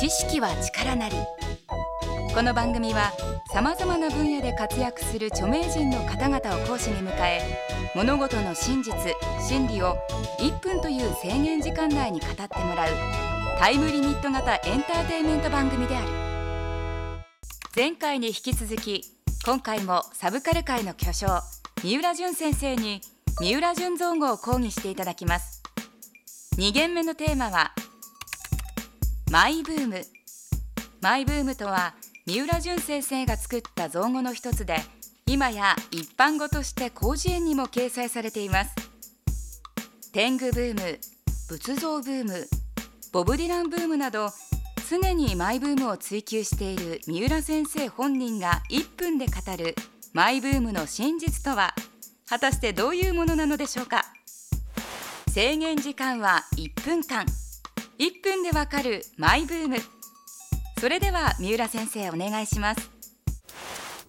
知識は力なり。この番組はさまざまな分野で活躍する著名人の方々を講師に迎え物事の真実真理を1分という制限時間内に語ってもらうタイムリミット型エンターテインメント番組である。前回に引き続き今回もサブカル界の巨匠三浦淳先生に三浦淳造語を講義していただきます。2限目のテーマはマイブーム。マイブームとは三浦淳先生が作った造語の一つで今や一般語として広辞苑にも掲載されています。天狗ブーム仏像ブームボブ・ディランブームなど常にマイブームを追求している三浦先生本人が1分で語るマイブームの真実とは果たしてどういうものなのでしょうか。制限時間は1分間。1分でわかるマイブーム。それでは三浦先生お願いします。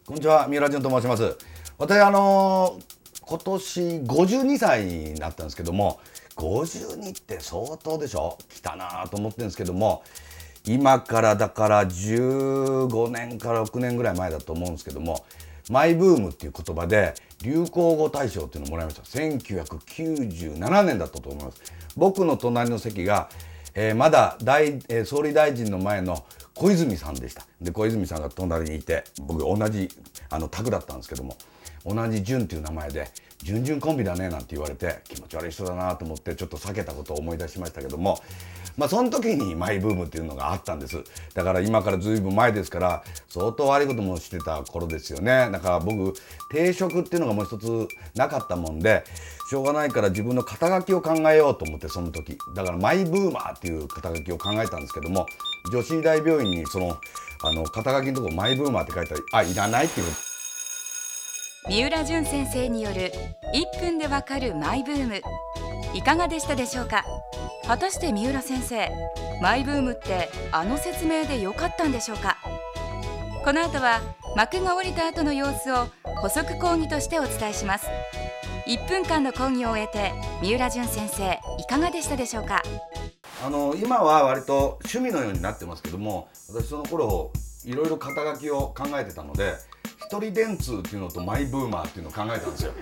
こんにちは三浦淳と申します。私あの今年52歳になったんですけども52って相当でしょ？来たなと思ってるんですけども今からだから15年から6年ぐらい前だと思うんですけどもマイブームっていう言葉で流行語大賞っていうのをもらいました。1997年だったと思います。僕の隣の席が、えー、まだ大、えー、総理大臣の前の小泉さんでした。で小泉さんが隣にいて僕同じあのタグだったんですけども同じ淳っていう名前で「準々コンビだね」なんて言われて気持ち悪い人だなと思ってちょっと避けたことを思い出しましたけどもまあその時にマイブームっていうのがあったんです。だから今からずいぶん前ですから相当悪いこともしてた頃ですよね。だから僕定職っていうのがもう一つなかったもんでしょうがないから自分の肩書きを考えようと思ってその時。だからマイブーマーっていう肩書きを考えたんですけども女子医大病院にそのあの肩書きのとこマイブーマーって書いたらあいらないっていう三浦淳先生による1分でわかるマイブーム。いかがでしたでしょうか？果たして三浦先生マイブームってあの説明で良かったんでしょうか？この後は幕が降りた後の様子を補足講義としてお伝えします。1分間の講義を終えて三浦淳先生いかがでしたでしょうか？あの今は割と趣味のようになってますけども私その頃いろいろ肩書きを考えてたので一人電通っていうのとマイブーマーっていうのを考えたんですよ。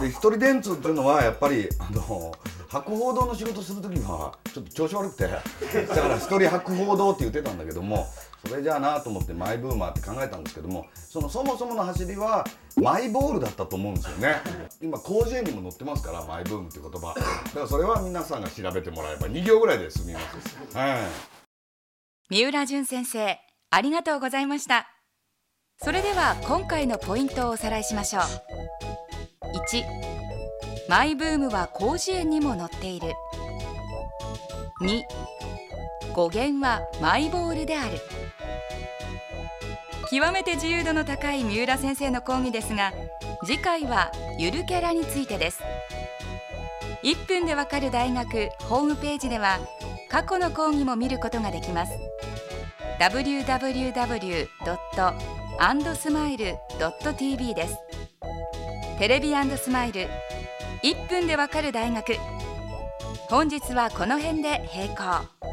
で一人電通っていうのはやっぱりあの博報堂の仕事する時はちょっと調子悪くてだから一人博報堂って言ってたんだけどもそれじゃあなと思ってマイブーマーって考えたんですけどもそのそもそもの走りはマイボールだったと思うんですよね。今広辞苑にも載ってますからマイブームって言葉。だからそれは皆さんが調べてもらえば2行ぐらいで済みます、はい、三浦淳先生ありがとうございました。それでは今回のポイントをおさらいしましょう。1マイブームは広辞苑にも載っている。2語源はマイボールである。極めて自由度の高い三浦先生の講義ですが次回はゆるキャラについてです。1分でわかる大学ホームページでは過去の講義も見ることができます。www. アンドスマイル .tv です。テレビスマイル。1分でわかる大学。本日はこの辺で閉校。